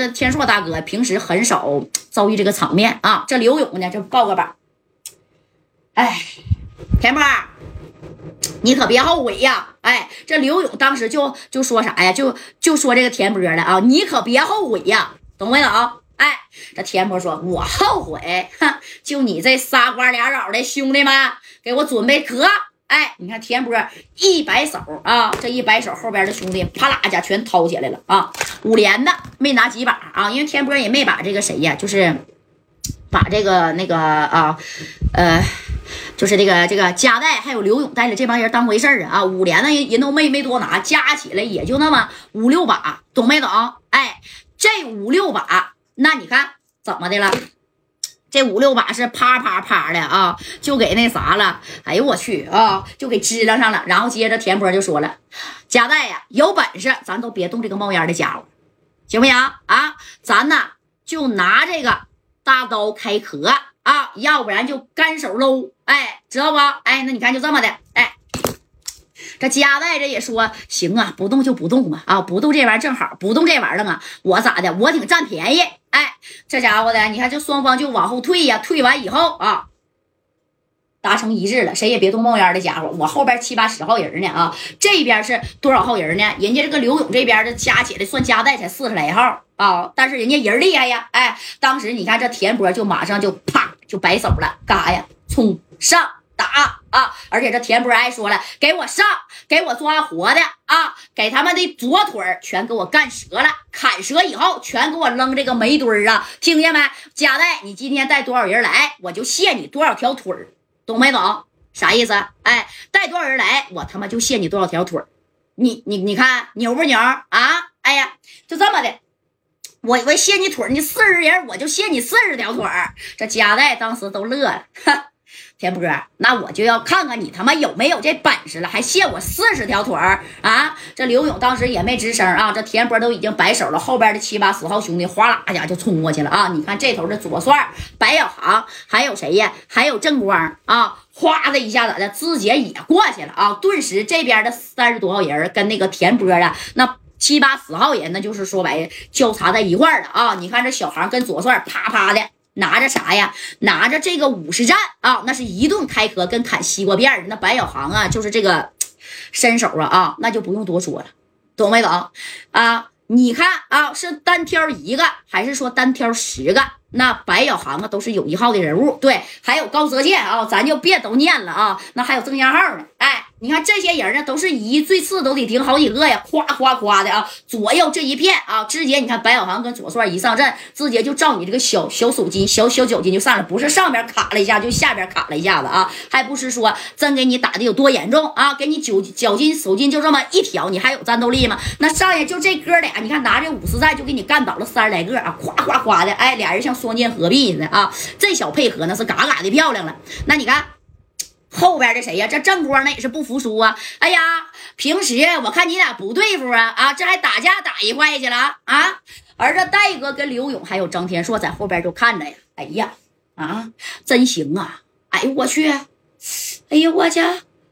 这天硕大哥平时很少遭遇这个场面啊。这刘勇呢，就抱个膀，哎，田波，你可别后悔呀！哎，这刘勇当时就就说啥呀？就就说这个田波了啊，你可别后悔呀，懂没懂？哎，这田波说：“我后悔，哼，就你这仨瓜俩枣的兄弟们，给我准备壳。”哎，你看田波一摆手啊，这一摆手，后边的兄弟啪啦一下全掏起来了啊！五连的没拿几把啊，因为田波也没把这个谁呀，就是把这个那个啊，呃，就是这个这个加代还有刘勇带着这帮人当回事儿啊！五连的人人都没没多拿，加起来也就那么五六把，懂没懂？哎，这五六把，那你看怎么的了？这五六把是啪啪啪的啊，就给那啥了。哎呦我去啊，就给支棱上了。然后接着田波就说了：“加代呀，有本事咱都别动这个冒烟的家伙，行不行啊？咱呢就拿这个大刀开壳啊，要不然就干手搂。哎，知道不？哎，那你看就这么的。哎，这加代这也说行啊，不动就不动嘛。啊，不动这玩意儿正好，不动这玩意儿了啊，我咋的？我挺占便宜。”哎，这家伙的，你看，这双方就往后退呀，退完以后啊，达成一致了，谁也别动冒烟的家伙。我后边七八十号人呢啊，这边是多少号人呢？人家这个刘勇这边的加起来算加带才四十来号啊，但是人家人厉害呀。哎，当时你看这田波就马上就啪就摆手了，干啥呀？冲上！打啊！而且这田波还说了，给我上，给我抓活的啊！给他们的左腿全给我干折了，砍折以后全给我扔这个煤堆儿啊！听见没？加代，你今天带多少人来，我就卸你多少条腿儿，懂没懂？啥意思？哎，带多少人来，我他妈就卸你多少条腿儿。你你你看牛不牛啊？哎呀，就这么的，我我卸你腿儿，你四十人我就卸你四十条腿儿。这加代当时都乐了，哈。田波，那我就要看看你他妈有没有这本事了，还卸我四十条腿儿啊！这刘勇当时也没吱声啊，这田波都已经摆手了，后边的七八十号兄弟哗啦一下就冲过去了啊！你看这头的左帅、白小航，还有谁呀？还有正光啊！哗的一下子的，肢解也过去了啊！顿时这边的三十多号人跟那个田波啊，那七八十号人，那就是说白了交叉在一块儿了啊！你看这小航跟左帅啪啪的。拿着啥呀？拿着这个武士战啊，那是一顿开壳跟砍西瓜片儿。那白小航啊，就是这个身手啊啊，那就不用多说了，懂没懂啊？你看啊，是单挑一个，还是说单挑十个？那白小航啊，都是有一号的人物。对，还有高泽健啊，咱就别都念了啊。那还有郑家浩呢，哎。你看这些人呢，都是一最次都得顶好几个呀，夸夸夸的啊！左右这一片啊，直接你看白小航跟左帅一上阵，直接就照你这个小小手筋、小小脚筋就上来，不是上边卡了一下，就下边卡了一下子啊，还不是说真给你打的有多严重啊？给你脚脚筋手筋就这么一挑，你还有战斗力吗？那上来就这哥俩，你看拿着五十战就给你干倒了三十来个啊，夸夸夸的，哎，俩人像双剑合璧似的啊，这小配合那是嘎嘎的漂亮了。那你看。后边的谁呀？这正光那也是不服输啊！哎呀，平时我看你俩不对付啊啊，这还打架打一块去了啊！而这戴哥跟刘勇还有张天硕在后边就看着呀。哎呀啊，真行啊！哎呦我去！哎呦我去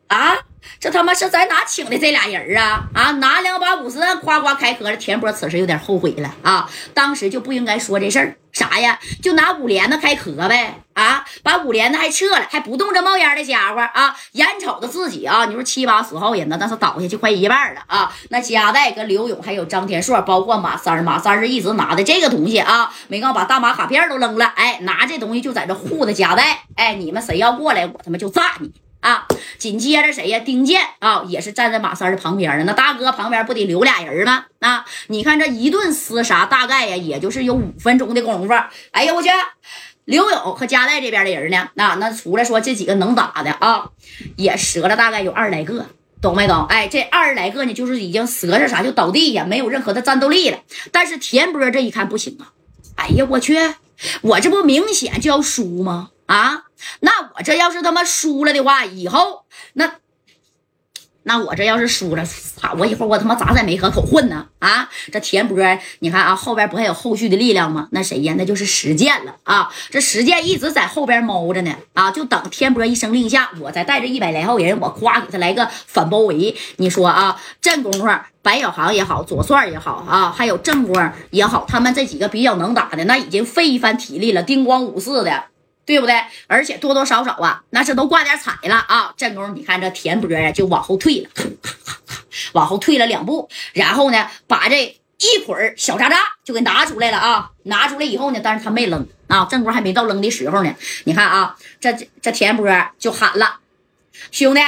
啊！这他妈是在哪请的这俩人啊？啊，拿两把五十弹夸夸开壳了。田波此时有点后悔了啊，当时就不应该说这事儿。啥呀？就拿五连子开壳呗！啊，把五连子还撤了，还不动这冒烟的家伙啊！眼瞅着自己啊，你说七八十号人呢，那是倒下去快一半了啊！那加代跟刘勇还有张天硕，包括马三，马三是一直拿的这个东西啊，没刚把大马卡片都扔了，哎，拿这东西就在这护着加代，哎，你们谁要过来，我他妈就炸你！啊，紧接着谁呀？丁健啊，也是站在马三的旁边的。那大哥旁边不得留俩人吗？啊，你看这一顿厮杀，大概呀，也就是有五分钟的功夫。哎呀，我去！刘勇和加代这边的人呢？那那出来说这几个能打的啊，也折了大概有二十来个，懂没懂？哎，这二十来个呢，就是已经折着啥就倒地下，没有任何的战斗力了。但是田波这一看不行啊！哎呀，我去！我这不明显就要输吗？啊，那我这要是他妈输了的话，以后那那我这要是输了，操！我以后我他妈咋在梅河口混呢？啊，这田波，你看啊，后边不还有后续的力量吗？那谁呀？那就是石剑了啊！这石剑一直在后边猫着呢啊，就等田波一声令下，我再带着一百来号人，我夸给他来个反包围。你说啊，这功夫。白小航也好，左帅也好啊，还有正光也好，他们这几个比较能打的，那已经费一番体力了，叮咣五四的。对不对？而且多多少少啊，那是都挂点彩了啊。正宫，你看这田波呀，就往后退了，往后退了两步，然后呢，把这一捆小渣渣就给拿出来了啊。拿出来以后呢，但是他没扔啊。正宫还没到扔的时候呢。你看啊，这这田波就喊了：“兄弟，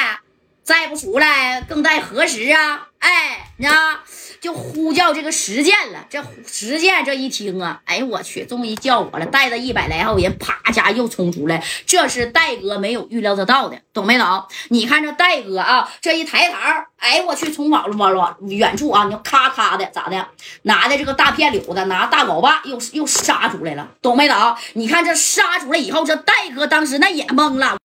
再不出来，更待何时啊？”哎，你啊。就呼叫这个石剑了，这石剑这一听啊，哎呦我去，终于叫我了，带着一百来号人，啪家又冲出来，这是戴哥没有预料得到的，懂没懂？你看这戴哥啊，这一抬头，哎我去，从往往往远处啊，你咔咔的咋的，拿的这个大片柳子，拿大镐把又又杀出来了，懂没懂？你看这杀出来以后，这戴哥当时那也懵了。